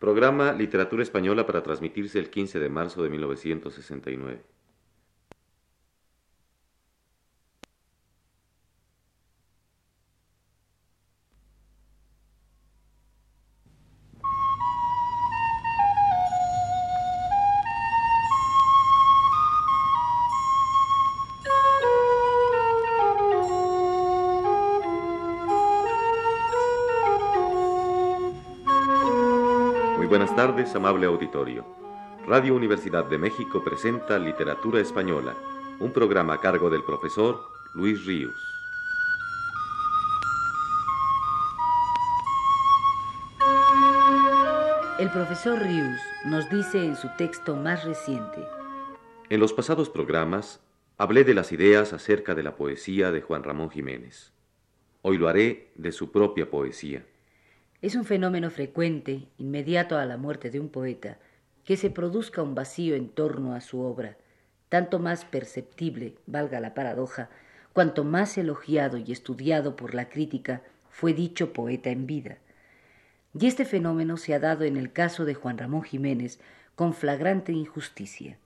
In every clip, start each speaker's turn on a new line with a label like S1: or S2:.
S1: Programa Literatura Española para transmitirse el 15 de marzo de 1969. Buenas tardes, amable auditorio. Radio Universidad de México presenta Literatura Española, un programa a cargo del profesor Luis Ríos.
S2: El profesor Ríos nos dice en su texto más reciente.
S1: En los pasados programas hablé de las ideas acerca de la poesía de Juan Ramón Jiménez. Hoy lo haré de su propia poesía.
S2: Es un fenómeno frecuente, inmediato a la muerte de un poeta, que se produzca un vacío en torno a su obra, tanto más perceptible, valga la paradoja, cuanto más elogiado y estudiado por la crítica fue dicho poeta en vida. Y este fenómeno se ha dado en el caso de Juan Ramón Jiménez con flagrante injusticia.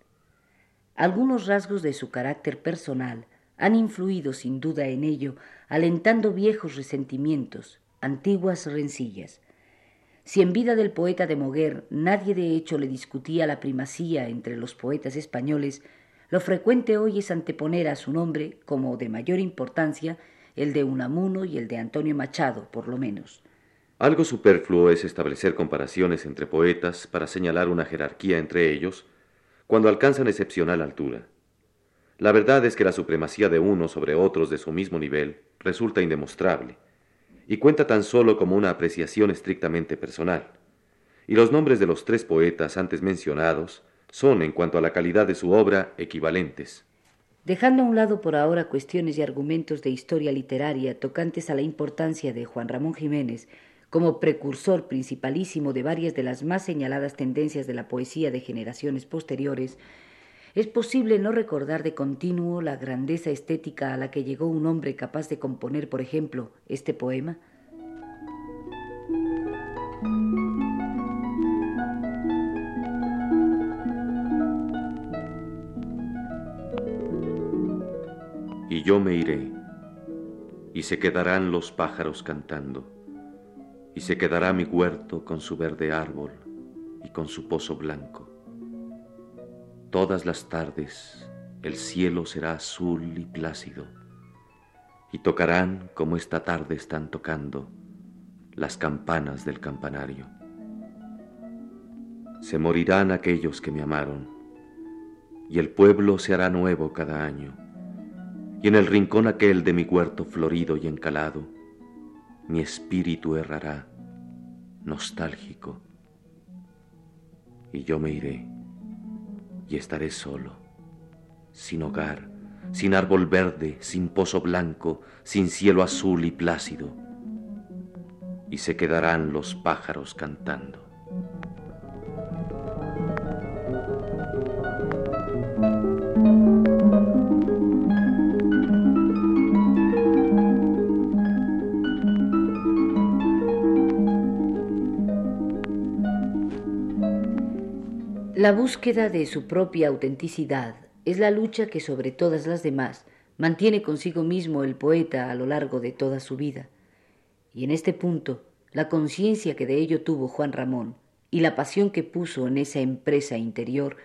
S2: Algunos rasgos de su carácter personal han influido sin duda en ello, alentando viejos resentimientos, antiguas rencillas. Si en vida del poeta de Moguer nadie de hecho le discutía la primacía entre los poetas españoles, lo frecuente hoy es anteponer a su nombre como de mayor importancia el de Unamuno y el de Antonio Machado, por lo menos.
S1: Algo superfluo es establecer comparaciones entre poetas para señalar una jerarquía entre ellos cuando alcanzan excepcional altura. La verdad es que la supremacía de uno sobre otros de su mismo nivel resulta indemostrable y cuenta tan solo como una apreciación estrictamente personal. Y los nombres de los tres poetas antes mencionados son, en cuanto a la calidad de su obra, equivalentes.
S2: Dejando a un lado por ahora cuestiones y argumentos de historia literaria tocantes a la importancia de Juan Ramón Jiménez como precursor principalísimo de varias de las más señaladas tendencias de la poesía de generaciones posteriores, es posible no recordar de continuo la grandeza estética a la que llegó un hombre capaz de componer, por ejemplo, este poema.
S1: Y yo me iré, y se quedarán los pájaros cantando, y se quedará mi huerto con su verde árbol y con su pozo blanco Todas las tardes el cielo será azul y plácido, y tocarán como esta tarde están tocando las campanas del campanario. Se morirán aquellos que me amaron, y el pueblo se hará nuevo cada año, y en el rincón aquel de mi huerto florido y encalado, mi espíritu errará, nostálgico, y yo me iré y estaré solo, sin hogar, sin árbol verde, sin pozo blanco, sin cielo azul y plácido, y se quedarán los pájaros cantando.
S2: La búsqueda de su propia autenticidad es la lucha que sobre todas las demás mantiene consigo mismo el poeta a lo largo de toda su vida. Y en este punto, la conciencia que de ello tuvo Juan Ramón y la pasión que puso en esa empresa interior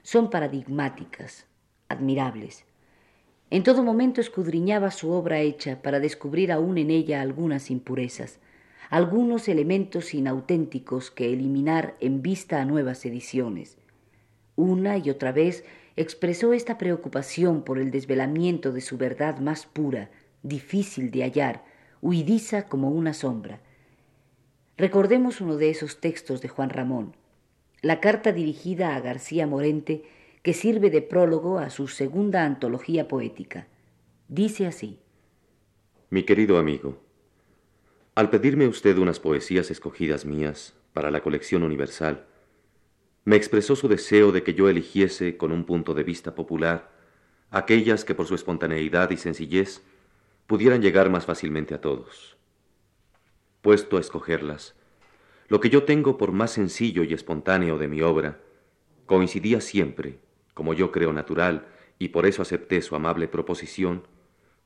S2: son paradigmáticas, admirables. En todo momento escudriñaba su obra hecha para descubrir aún en ella algunas impurezas, algunos elementos inauténticos que eliminar en vista a nuevas ediciones, una y otra vez expresó esta preocupación por el desvelamiento de su verdad más pura, difícil de hallar, huidiza como una sombra. Recordemos uno de esos textos de Juan Ramón, la carta dirigida a García Morente, que sirve de prólogo a su segunda antología poética. Dice así.
S1: Mi querido amigo, al pedirme usted unas poesías escogidas mías para la colección universal, me expresó su deseo de que yo eligiese con un punto de vista popular aquellas que por su espontaneidad y sencillez pudieran llegar más fácilmente a todos. Puesto a escogerlas, lo que yo tengo por más sencillo y espontáneo de mi obra, coincidía siempre, como yo creo natural, y por eso acepté su amable proposición,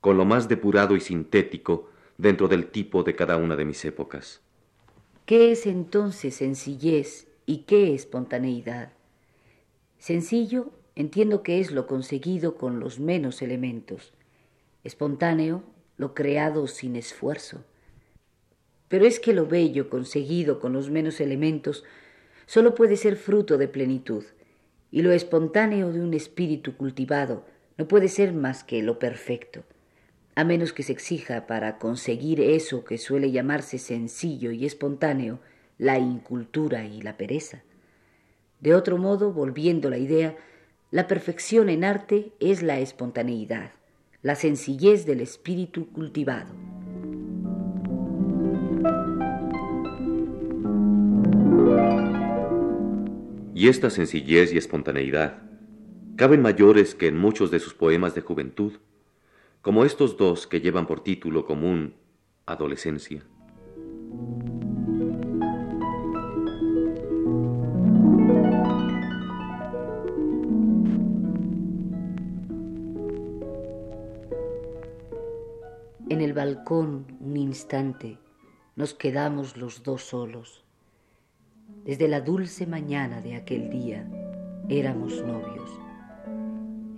S1: con lo más depurado y sintético dentro del tipo de cada una de mis épocas.
S2: ¿Qué es entonces sencillez y qué espontaneidad? Sencillo entiendo que es lo conseguido con los menos elementos, espontáneo lo creado sin esfuerzo. Pero es que lo bello conseguido con los menos elementos solo puede ser fruto de plenitud, y lo espontáneo de un espíritu cultivado no puede ser más que lo perfecto, a menos que se exija para conseguir eso que suele llamarse sencillo y espontáneo, la incultura y la pereza. De otro modo, volviendo la idea, la perfección en arte es la espontaneidad, la sencillez del espíritu cultivado.
S1: Y esta sencillez y espontaneidad caben mayores que en muchos de sus poemas de juventud, como estos dos que llevan por título común Adolescencia.
S2: Un instante, nos quedamos los dos solos. Desde la dulce mañana de aquel día éramos novios.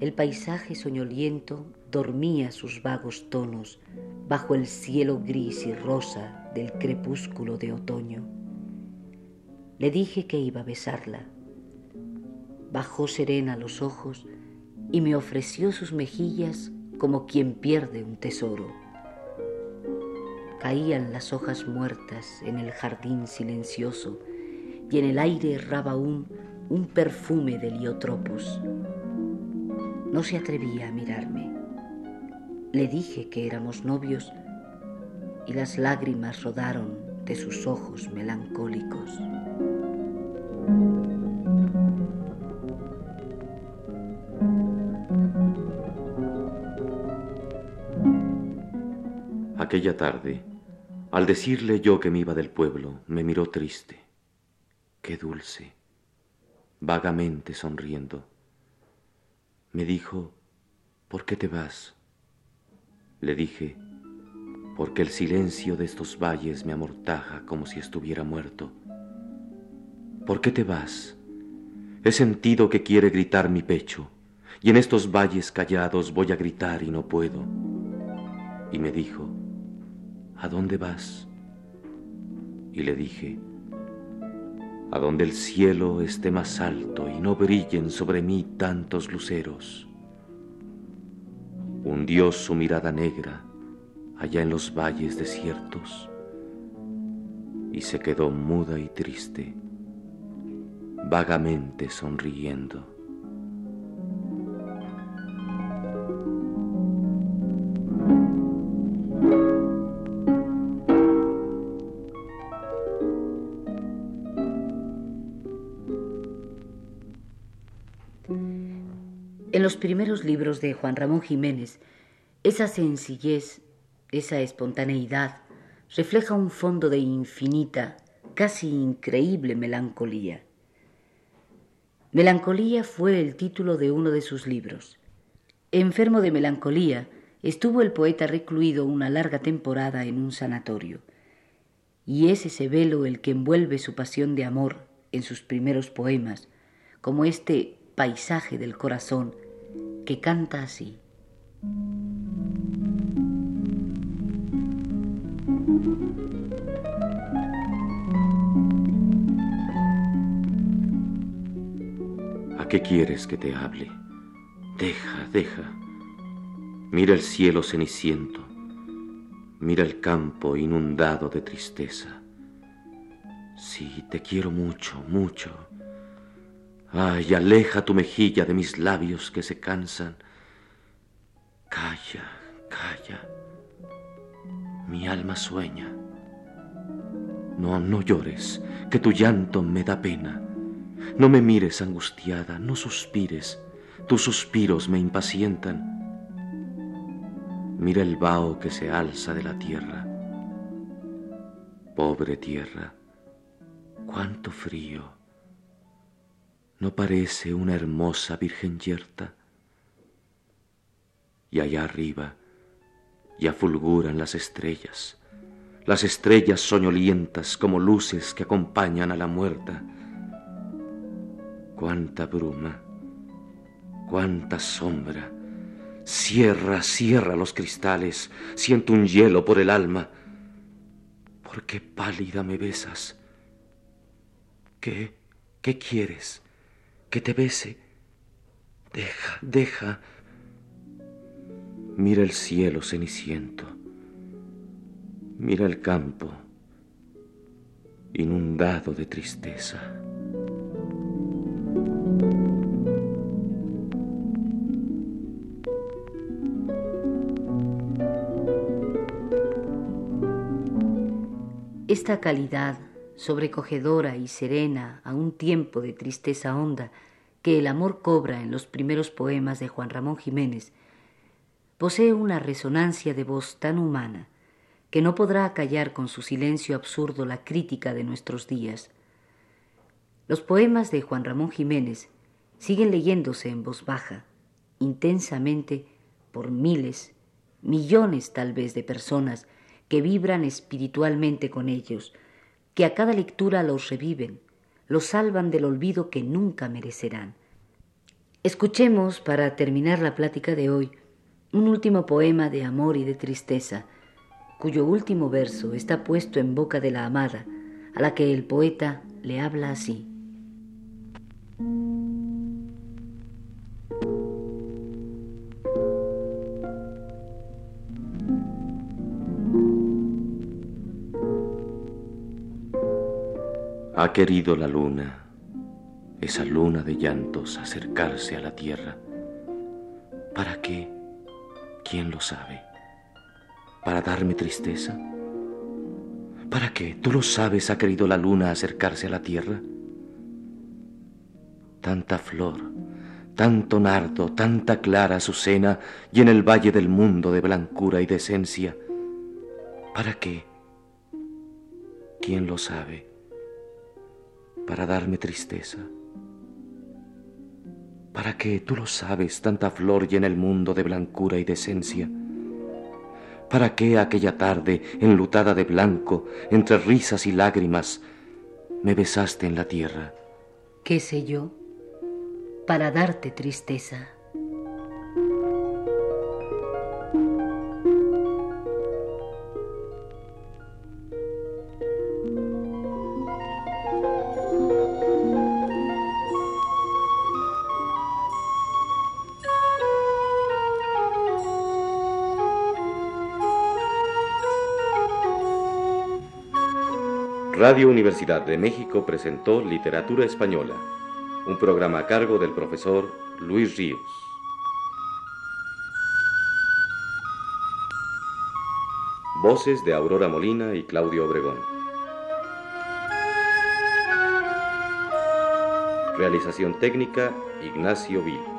S2: El paisaje soñoliento dormía sus vagos tonos bajo el cielo gris y rosa del crepúsculo de otoño. Le dije que iba a besarla. Bajó serena los ojos y me ofreció sus mejillas como quien pierde un tesoro. Caían las hojas muertas en el jardín silencioso y en el aire erraba aún un perfume de liotropos. No se atrevía a mirarme. Le dije que éramos novios y las lágrimas rodaron de sus ojos melancólicos.
S1: Aquella tarde, al decirle yo que me iba del pueblo, me miró triste qué dulce, vagamente sonriendo. Me dijo, ¿por qué te vas? Le dije, porque el silencio de estos valles me amortaja como si estuviera muerto. ¿Por qué te vas? He sentido que quiere gritar mi pecho, y en estos valles callados voy a gritar y no puedo. Y me dijo, ¿a dónde vas? Y le dije, a donde el cielo esté más alto y no brillen sobre mí tantos luceros. Hundió su mirada negra allá en los valles desiertos y se quedó muda y triste, vagamente sonriendo.
S2: Primeros libros de Juan Ramón Jiménez, esa sencillez, esa espontaneidad, refleja un fondo de infinita, casi increíble melancolía. Melancolía fue el título de uno de sus libros. Enfermo de melancolía, estuvo el poeta recluido una larga temporada en un sanatorio, y es ese velo el que envuelve su pasión de amor en sus primeros poemas, como este paisaje del corazón que canta así.
S1: ¿A qué quieres que te hable? Deja, deja. Mira el cielo ceniciento. Mira el campo inundado de tristeza. Sí, te quiero mucho, mucho. Ay, aleja tu mejilla de mis labios que se cansan. Calla, calla. Mi alma sueña. No, no llores, que tu llanto me da pena. No me mires angustiada, no suspires, tus suspiros me impacientan. Mira el vaho que se alza de la tierra. Pobre tierra, cuánto frío. ¿No parece una hermosa virgen yerta? Y allá arriba ya fulguran las estrellas, las estrellas soñolientas como luces que acompañan a la muerta. Cuánta bruma, cuánta sombra. Cierra, cierra los cristales, siento un hielo por el alma. ¿Por qué pálida me besas? ¿Qué? ¿Qué quieres? ¿Que te bese? Deja, deja. Mira el cielo ceniciento. Mira el campo inundado de tristeza.
S2: Esta calidad sobrecogedora y serena a un tiempo de tristeza honda que el amor cobra en los primeros poemas de Juan Ramón Jiménez, posee una resonancia de voz tan humana que no podrá callar con su silencio absurdo la crítica de nuestros días. Los poemas de Juan Ramón Jiménez siguen leyéndose en voz baja, intensamente, por miles, millones tal vez de personas que vibran espiritualmente con ellos, que a cada lectura los reviven, los salvan del olvido que nunca merecerán. Escuchemos, para terminar la plática de hoy, un último poema de amor y de tristeza, cuyo último verso está puesto en boca de la amada, a la que el poeta le habla así.
S1: Querido la luna, esa luna de llantos, acercarse a la tierra. ¿Para qué? ¿Quién lo sabe? ¿Para darme tristeza? ¿Para qué? ¿Tú lo sabes? ¿Ha querido la luna acercarse a la tierra? Tanta flor, tanto nardo, tanta clara azucena y en el valle del mundo de blancura y de esencia. ¿Para qué? ¿Quién lo sabe? Para darme tristeza. ¿Para qué, tú lo sabes, tanta flor en el mundo de blancura y de esencia? ¿Para qué aquella tarde, enlutada de blanco, entre risas y lágrimas, me besaste en la tierra?
S2: ¿Qué sé yo? Para darte tristeza.
S1: Radio Universidad de México presentó Literatura Española, un programa a cargo del profesor Luis Ríos. Voces de Aurora Molina y Claudio Obregón. Realización técnica Ignacio Vil.